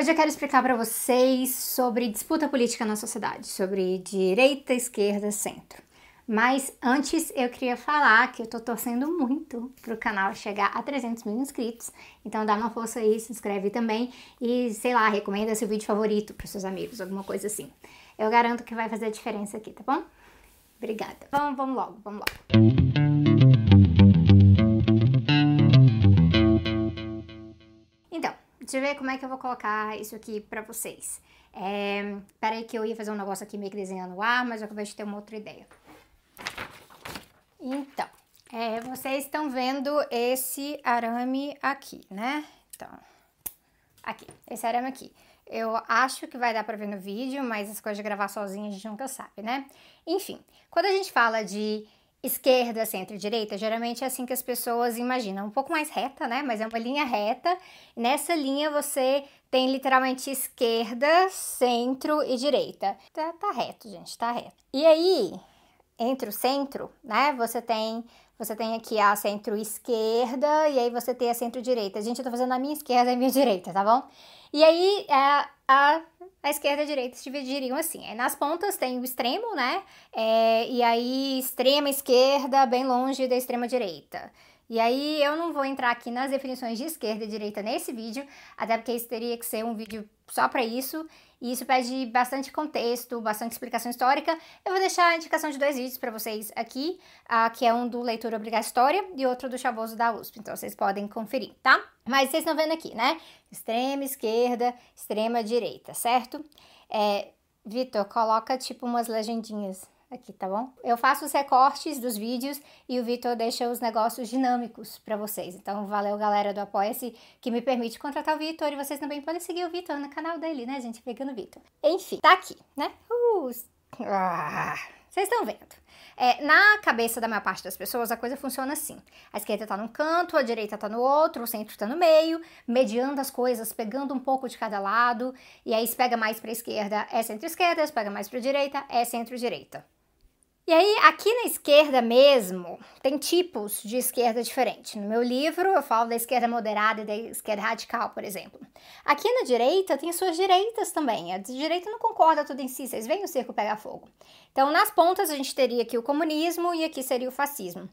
Hoje eu quero explicar para vocês sobre disputa política na sociedade, sobre direita, esquerda, centro. Mas antes eu queria falar que eu tô torcendo muito pro canal chegar a 300 mil inscritos. Então dá uma força aí, se inscreve também e, sei lá, recomenda seu vídeo favorito pros seus amigos, alguma coisa assim. Eu garanto que vai fazer a diferença aqui, tá bom? Obrigada. Vamos, vamos logo, vamos logo. Deixa eu ver como é que eu vou colocar isso aqui pra vocês. É, peraí que eu ia fazer um negócio aqui meio que desenhando o ar, mas eu acabei de ter uma outra ideia. Então, é, vocês estão vendo esse arame aqui, né? Então, aqui, esse arame aqui. Eu acho que vai dar pra ver no vídeo, mas as coisas de gravar sozinha a gente nunca sabe, né? Enfim, quando a gente fala de esquerda, centro e direita, geralmente é assim que as pessoas imaginam. Um pouco mais reta, né? Mas é uma linha reta. Nessa linha você tem literalmente esquerda, centro e direita. Tá, tá reto, gente, tá reto. E aí, entre o centro, né? Você tem você tem aqui a centro-esquerda e aí você tem a centro-direita. Gente, eu tô fazendo a minha esquerda e a minha direita, tá bom? E aí a, a, a esquerda e a direita se dividiriam assim. Aí nas pontas tem o extremo, né? É, e aí extrema esquerda bem longe da extrema direita. E aí eu não vou entrar aqui nas definições de esquerda e direita nesse vídeo, até porque isso teria que ser um vídeo só para isso. E isso pede bastante contexto, bastante explicação histórica. Eu vou deixar a indicação de dois vídeos para vocês aqui, uh, que é um do Leitura Obrigatória e outro do Chavoso da USP. Então vocês podem conferir, tá? Mas vocês estão vendo aqui, né? Extrema esquerda, extrema direita, certo? É, Vitor, coloca tipo umas legendinhas aqui, tá bom? Eu faço os recortes dos vídeos e o Vitor deixa os negócios dinâmicos para vocês. Então, valeu galera do Apoia-se que me permite contratar o Vitor e vocês também podem seguir o Vitor no canal dele, né, gente? Pegando o Vitor. Enfim, tá aqui, né? Uh, ah, vocês estão vendo. É, na cabeça da maior parte das pessoas, a coisa funciona assim. A esquerda tá num canto, a direita tá no outro, o centro tá no meio, mediando as coisas, pegando um pouco de cada lado, e aí se pega mais pra esquerda é centro-esquerda, se pega mais pra direita é centro-direita. E aí, aqui na esquerda mesmo, tem tipos de esquerda diferente. No meu livro, eu falo da esquerda moderada e da esquerda radical, por exemplo. Aqui na direita, tem suas direitas também. A direita não concorda tudo em si, vocês veem o circo pegar fogo. Então, nas pontas, a gente teria aqui o comunismo e aqui seria o fascismo.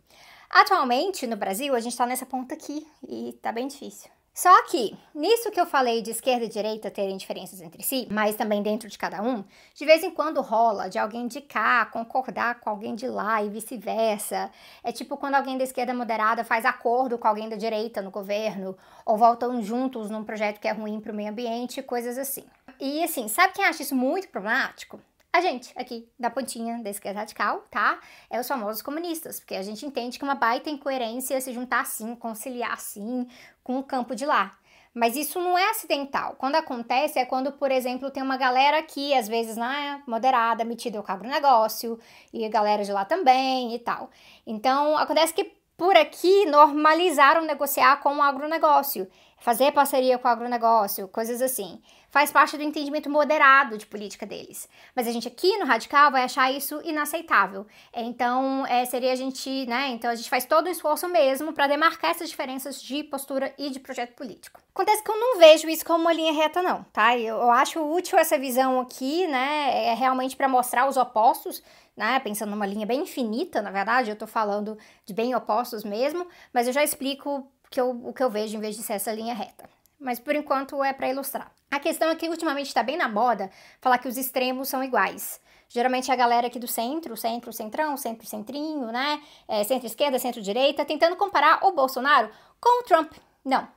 Atualmente, no Brasil, a gente está nessa ponta aqui e tá bem difícil. Só que, nisso que eu falei de esquerda e direita terem diferenças entre si, mas também dentro de cada um, de vez em quando rola de alguém de cá concordar com alguém de lá e vice-versa. É tipo quando alguém da esquerda moderada faz acordo com alguém da direita no governo, ou voltam juntos num projeto que é ruim para o meio ambiente, coisas assim. E assim, sabe quem acha isso muito problemático? A gente aqui da pontinha da esquerda radical, tá? É os famosos comunistas, porque a gente entende que uma baita incoerência se juntar assim, conciliar assim com o campo de lá. Mas isso não é acidental. Quando acontece é quando, por exemplo, tem uma galera aqui, às vezes, né, moderada, metida ao negócio e a galera de lá também e tal. Então, acontece que por aqui normalizaram negociar com o agronegócio fazer parceria com o agronegócio, coisas assim. Faz parte do entendimento moderado de política deles. Mas a gente aqui no Radical vai achar isso inaceitável. Então, é, seria a gente, né? Então, a gente faz todo o esforço mesmo para demarcar essas diferenças de postura e de projeto político. Acontece que eu não vejo isso como uma linha reta, não, tá? Eu, eu acho útil essa visão aqui, né? É realmente para mostrar os opostos né? Pensando numa linha bem infinita, na verdade, eu tô falando de bem opostos mesmo, mas eu já explico que eu, o que eu vejo em vez de ser essa linha reta. Mas por enquanto é para ilustrar. A questão é que ultimamente está bem na moda falar que os extremos são iguais. Geralmente a galera aqui do centro, centro, centrão, centro, centrinho, né? É, centro-esquerda, centro-direita, tentando comparar o Bolsonaro com o Trump. Não.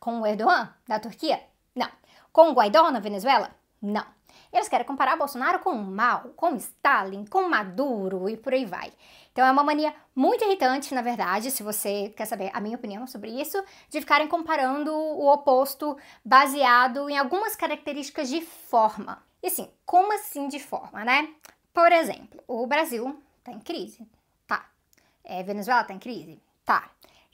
Com o Erdogan, da Turquia? Não. Com o Guaidó, na Venezuela? Não. Eles querem comparar Bolsonaro com Mao, com Stalin, com Maduro e por aí vai. Então é uma mania muito irritante, na verdade, se você quer saber a minha opinião sobre isso, de ficarem comparando o oposto baseado em algumas características de forma. E assim, como assim de forma, né? Por exemplo, o Brasil tá em crise. Tá. É, Venezuela tá em crise? Tá.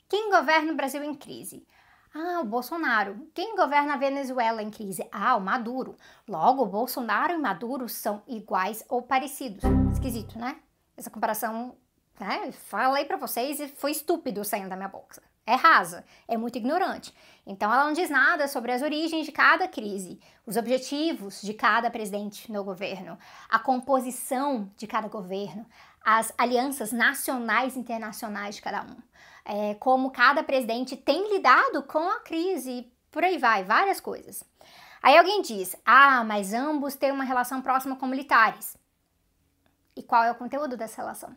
Quem governa o Brasil em crise? Ah, o Bolsonaro. Quem governa a Venezuela em crise? Ah, o Maduro. Logo, Bolsonaro e Maduro são iguais ou parecidos. Esquisito, né? Essa comparação, né? Falei para vocês e foi estúpido saindo da minha boca. é rasa, é muito ignorante. Então ela não diz nada sobre as origens de cada crise, os objetivos de cada presidente no governo, a composição de cada governo, as alianças nacionais e internacionais de cada um, é, como cada presidente tem lidado com a crise, por aí vai, várias coisas. Aí alguém diz: ah, mas ambos têm uma relação próxima com militares. E qual é o conteúdo dessa relação?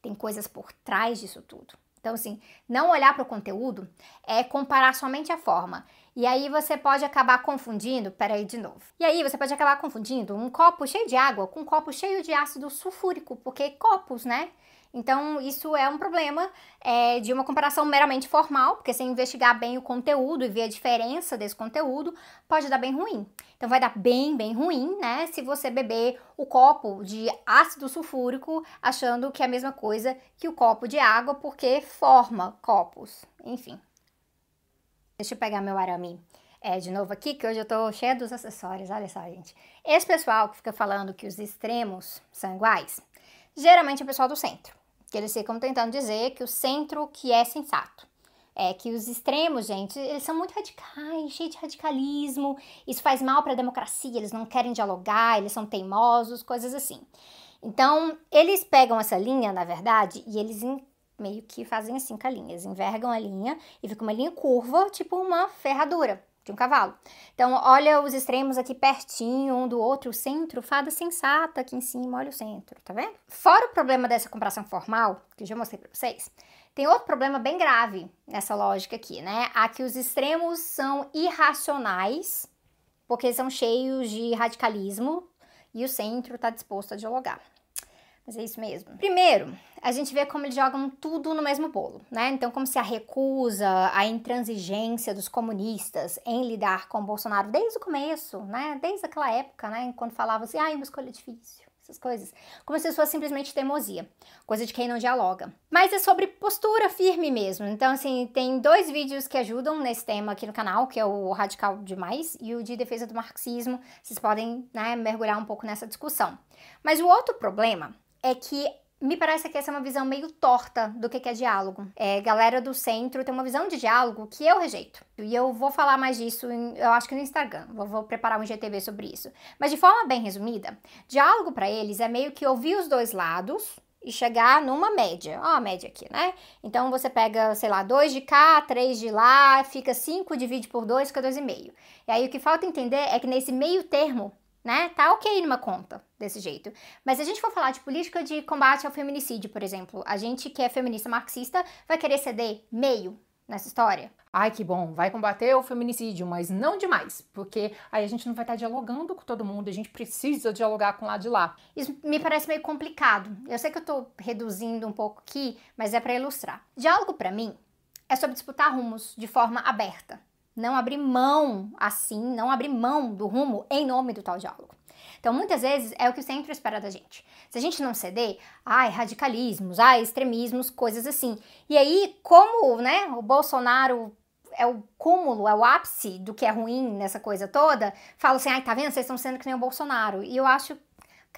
Tem coisas por trás disso tudo. Então, assim, não olhar para o conteúdo é comparar somente a forma. E aí você pode acabar confundindo, peraí de novo. E aí você pode acabar confundindo um copo cheio de água com um copo cheio de ácido sulfúrico, porque copos, né? Então, isso é um problema é, de uma comparação meramente formal, porque se investigar bem o conteúdo e ver a diferença desse conteúdo, pode dar bem ruim. Então, vai dar bem, bem ruim, né? Se você beber o copo de ácido sulfúrico achando que é a mesma coisa que o copo de água, porque forma copos. Enfim. Deixa eu pegar meu arame é, de novo aqui, que hoje eu tô cheia dos acessórios, olha só, gente. Esse pessoal que fica falando que os extremos são iguais, geralmente é o pessoal do centro que eles ficam tentando dizer que o centro que é sensato. É que os extremos, gente, eles são muito radicais, cheios de radicalismo. Isso faz mal para a democracia, eles não querem dialogar, eles são teimosos, coisas assim. Então, eles pegam essa linha, na verdade, e eles meio que fazem assim com a linha. Eles envergam a linha e fica uma linha curva, tipo uma ferradura de um cavalo. Então, olha os extremos aqui pertinho um do outro, o centro, fada sensata aqui em cima, olha o centro, tá vendo? Fora o problema dessa comparação formal, que eu já mostrei pra vocês, tem outro problema bem grave nessa lógica aqui, né? Aqui os extremos são irracionais, porque são cheios de radicalismo, e o centro está disposto a dialogar. Mas é isso mesmo. Primeiro, a gente vê como eles jogam tudo no mesmo bolo, né? Então, como se a recusa, a intransigência dos comunistas em lidar com Bolsonaro desde o começo, né? Desde aquela época, né? Quando falava assim, ah, uma escolha difícil, essas coisas. Como se fosse simplesmente teimosia, coisa de quem não dialoga. Mas é sobre postura firme mesmo. Então, assim, tem dois vídeos que ajudam nesse tema aqui no canal, que é o Radical Demais e o de Defesa do Marxismo. Vocês podem, né, mergulhar um pouco nessa discussão. Mas o outro problema é que me parece que essa é uma visão meio torta do que é diálogo. É, galera do centro tem uma visão de diálogo que eu rejeito. E eu vou falar mais disso, em, eu acho que no Instagram. Vou, vou preparar um GTV sobre isso. Mas de forma bem resumida, diálogo para eles é meio que ouvir os dois lados e chegar numa média. Ó, a média aqui, né? Então você pega, sei lá, dois de cá, três de lá, fica cinco, divide por dois, fica dois e meio. E aí o que falta entender é que nesse meio termo né? Tá ok numa conta desse jeito. Mas se a gente for falar de política de combate ao feminicídio, por exemplo, a gente que é feminista marxista vai querer ceder meio nessa história? Ai, que bom, vai combater o feminicídio, mas não demais, porque aí a gente não vai estar dialogando com todo mundo, a gente precisa dialogar com o lado de lá. Isso me parece meio complicado. Eu sei que eu tô reduzindo um pouco aqui, mas é para ilustrar. Diálogo para mim é sobre disputar rumos de forma aberta não abrir mão assim, não abrir mão do rumo em nome do tal diálogo. Então, muitas vezes é o que o centro espera da gente. Se a gente não ceder, ai, radicalismos, ai, extremismos, coisas assim. E aí, como, né, o Bolsonaro é o cúmulo, é o ápice do que é ruim nessa coisa toda, fala assim, ai, tá vendo, vocês estão sendo que nem o Bolsonaro. E eu acho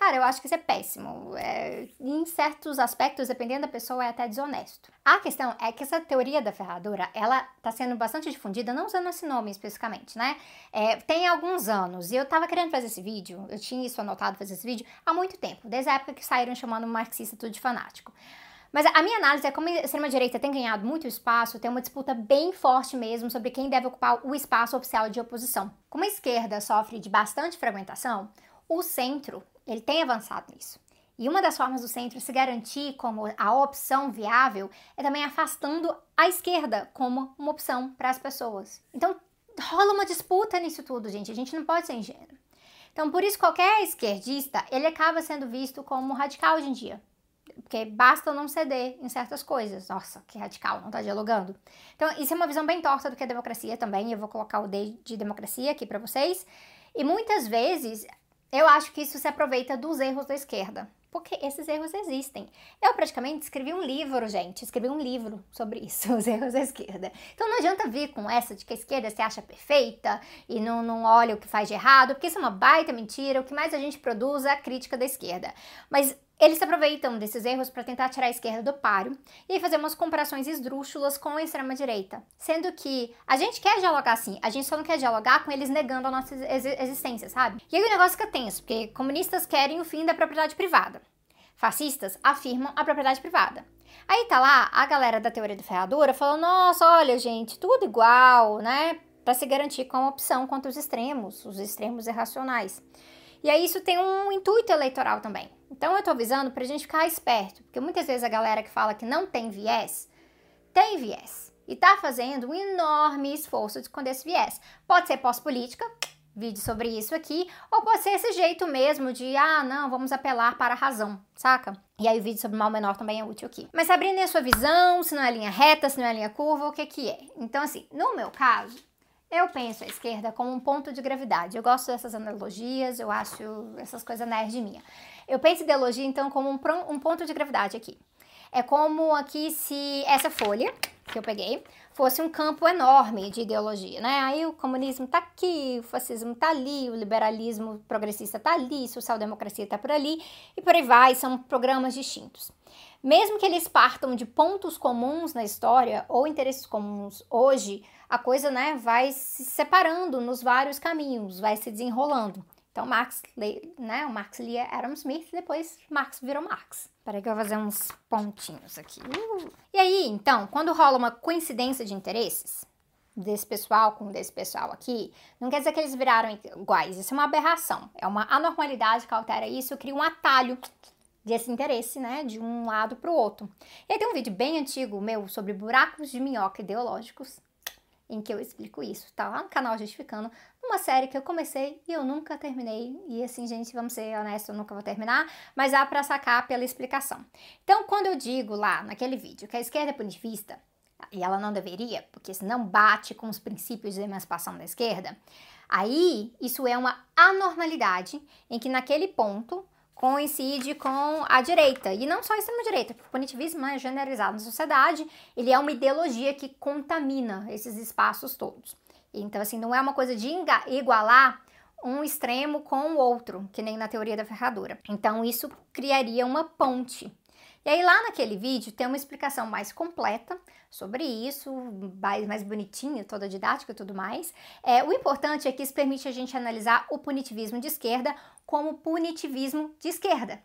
Cara, eu acho que isso é péssimo. É, em certos aspectos, dependendo da pessoa, é até desonesto. A questão é que essa teoria da ferradura, ela tá sendo bastante difundida, não usando esse nome especificamente, né? É, tem alguns anos, e eu tava querendo fazer esse vídeo, eu tinha isso anotado fazer esse vídeo há muito tempo, desde a época que saíram chamando o marxista tudo de fanático. Mas a minha análise é como a extrema-direita tem ganhado muito espaço, tem uma disputa bem forte mesmo sobre quem deve ocupar o espaço oficial de oposição. Como a esquerda sofre de bastante fragmentação, o centro ele tem avançado nisso. E uma das formas do centro se garantir como a opção viável é também afastando a esquerda como uma opção para as pessoas. Então, rola uma disputa nisso tudo, gente. A gente não pode ser ingênuo. Então, por isso, qualquer esquerdista, ele acaba sendo visto como radical hoje em dia. Porque basta não ceder em certas coisas. Nossa, que radical, não está dialogando. Então, isso é uma visão bem torta do que é democracia também. Eu vou colocar o D de democracia aqui para vocês. E muitas vezes eu acho que isso se aproveita dos erros da esquerda, porque esses erros existem. Eu praticamente escrevi um livro, gente, escrevi um livro sobre isso, os erros da esquerda. Então não adianta vir com essa de que a esquerda se acha perfeita e não, não olha o que faz de errado, porque isso é uma baita mentira. O que mais a gente produz é a crítica da esquerda. Mas Eles se aproveitam desses erros para tentar tirar a esquerda do páreo e fazer umas comparações esdrúxulas com a extrema-direita. Sendo que a gente quer dialogar sim, a gente só não quer dialogar com eles negando a nossa ex existência, sabe? E aí o negócio fica tenso, porque comunistas querem o fim da propriedade privada. Fascistas afirmam a propriedade privada. Aí tá lá a galera da teoria da ferradura falando: nossa, olha, gente, tudo igual, né? Para se garantir com a opção contra os extremos, os extremos irracionais. E aí isso tem um intuito eleitoral também. Então eu tô avisando pra gente ficar esperto, porque muitas vezes a galera que fala que não tem viés, tem viés. E tá fazendo um enorme esforço de esconder esse viés. Pode ser pós-política, vídeo sobre isso aqui, ou pode ser esse jeito mesmo de, ah, não, vamos apelar para a razão, saca? E aí o vídeo sobre mal menor também é útil aqui. Mas abrindo a sua visão, se não é linha reta, se não é linha curva, o que que é? Então assim, no meu caso, eu penso a esquerda como um ponto de gravidade. Eu gosto dessas analogias, eu acho essas coisas nerd minha. Eu penso ideologia, então, como um, um ponto de gravidade aqui. É como aqui se essa folha que eu peguei fosse um campo enorme de ideologia, né? Aí o comunismo tá aqui, o fascismo tá ali, o liberalismo progressista tá ali, social-democracia tá por ali e por aí vai, são programas distintos. Mesmo que eles partam de pontos comuns na história ou interesses comuns hoje, a coisa, né, vai se separando nos vários caminhos, vai se desenrolando. Então, Marx, né, o Marx lia Adam Smith, depois Marx virou Marx. Peraí que eu vou fazer uns pontinhos aqui. E aí, então, quando rola uma coincidência de interesses, desse pessoal com desse pessoal aqui, não quer dizer que eles viraram iguais. Isso é uma aberração. É uma anormalidade que altera isso, cria um atalho desse interesse, né, de um lado para o outro. E aí tem um vídeo bem antigo meu sobre buracos de minhoca ideológicos, em que eu explico isso. Tá lá no canal Justificando, uma série que eu comecei e eu nunca terminei. E assim, gente, vamos ser honestos, eu nunca vou terminar, mas dá para sacar pela explicação. Então, quando eu digo lá naquele vídeo que a esquerda é punitivista, e ela não deveria, porque senão bate com os princípios de emancipação da esquerda, aí isso é uma anormalidade em que naquele ponto coincide com a direita. E não só a extrema-direita, porque o punitivismo é generalizado na sociedade, ele é uma ideologia que contamina esses espaços todos. Então, assim, não é uma coisa de igualar um extremo com o outro, que nem na teoria da ferradura. Então, isso criaria uma ponte. E aí, lá naquele vídeo, tem uma explicação mais completa sobre isso, mais, mais bonitinha, toda didática e tudo mais. É, o importante é que isso permite a gente analisar o punitivismo de esquerda como punitivismo de esquerda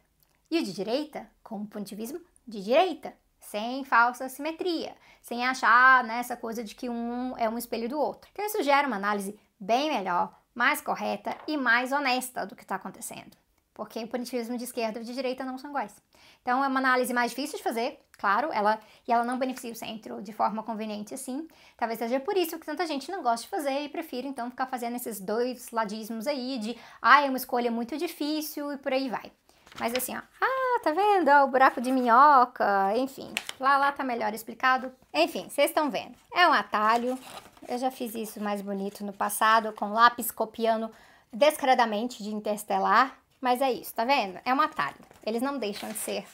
e o de direita como punitivismo de direita, sem falsa simetria, sem achar nessa né, coisa de que um é um espelho do outro. Então isso gera uma análise bem melhor, mais correta e mais honesta do que está acontecendo. Porque o punitivismo de esquerda e de direita não são iguais. Então é uma análise mais difícil de fazer, claro, ela e ela não beneficia o centro de forma conveniente assim. Talvez seja por isso que tanta gente não gosta de fazer e prefere então ficar fazendo esses dois ladismos aí de ah, é uma escolha muito difícil e por aí vai. Mas assim, ó, ah, tá vendo? Ó, o buraco de minhoca, enfim. Lá, lá tá melhor explicado. Enfim, vocês estão vendo. É um atalho. Eu já fiz isso mais bonito no passado, com lápis copiando descaradamente de interstellar. Mas é isso, tá vendo? É um atalho. Eles não deixam de ser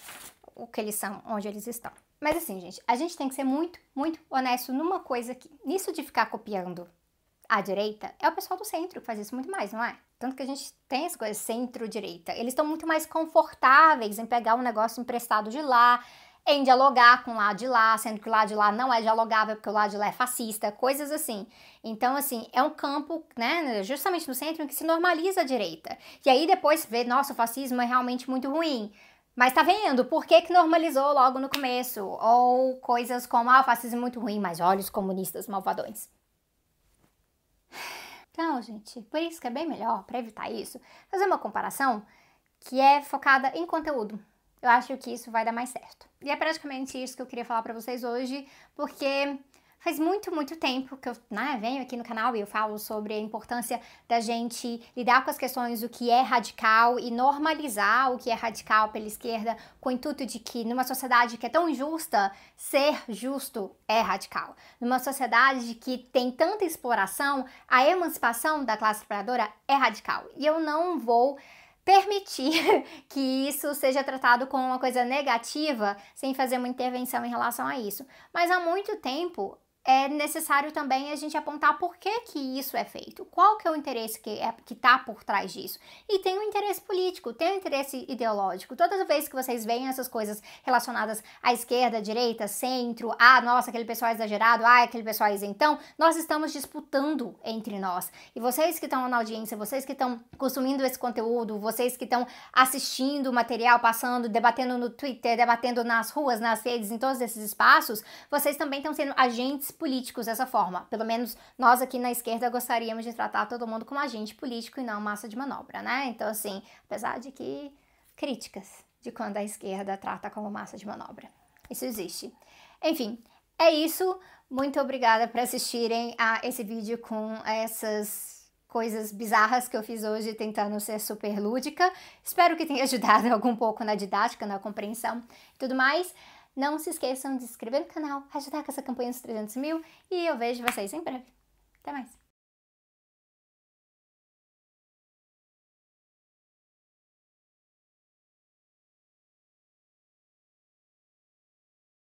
o que eles são, onde eles estão. Mas assim, gente, a gente tem que ser muito, muito honesto numa coisa aqui. Nisso de ficar copiando a direita, é o pessoal do centro que faz isso muito mais, não é? Tanto que a gente tem as coisas centro-direita. Eles estão muito mais confortáveis em pegar um negócio emprestado de lá, em dialogar com o lado de lá, sendo que o lado de lá não é dialogável porque o lado de lá é fascista, coisas assim. Então, assim, é um campo, né, justamente no centro, em que se normaliza a direita. E aí depois vê, nossa, o fascismo é realmente muito ruim. Mas tá vendo? Por que, que normalizou logo no começo? Ou coisas como, ah, o fascismo é muito ruim, mas olha os comunistas malvadões. Então, gente, por isso que é bem melhor, para evitar isso, fazer uma comparação que é focada em conteúdo. Eu acho que isso vai dar mais certo. E é praticamente isso que eu queria falar para vocês hoje, porque Faz muito, muito tempo que eu né, venho aqui no canal e eu falo sobre a importância da gente lidar com as questões do que é radical e normalizar o que é radical pela esquerda, com o intuito de que numa sociedade que é tão injusta, ser justo é radical. Numa sociedade que tem tanta exploração, a emancipação da classe trabalhadora é radical. E eu não vou permitir que isso seja tratado como uma coisa negativa sem fazer uma intervenção em relação a isso. Mas há muito tempo é necessário também a gente apontar por que, que isso é feito, qual que é o interesse que é, está por trás disso. E tem um interesse político, tem um interesse ideológico. Todas as vezes que vocês veem essas coisas relacionadas à esquerda, à direita, centro, ah, nossa, aquele pessoal é exagerado, ah, aquele pessoal é isentão, nós estamos disputando entre nós. E vocês que estão na audiência, vocês que estão consumindo esse conteúdo, vocês que estão assistindo o material, passando, debatendo no Twitter, debatendo nas ruas, nas redes, em todos esses espaços, vocês também estão sendo agentes políticos dessa forma. Pelo menos nós aqui na esquerda gostaríamos de tratar todo mundo como agente político e não massa de manobra, né? Então, assim, apesar de que críticas de quando a esquerda trata como massa de manobra. Isso existe. Enfim, é isso. Muito obrigada por assistirem a esse vídeo com essas coisas bizarras que eu fiz hoje tentando ser super lúdica. Espero que tenha ajudado algum pouco na didática, na compreensão e tudo mais. Não se esqueçam de se inscrever no canal, ajudar com essa campanha dos 300 mil e eu vejo vocês em breve. Até mais!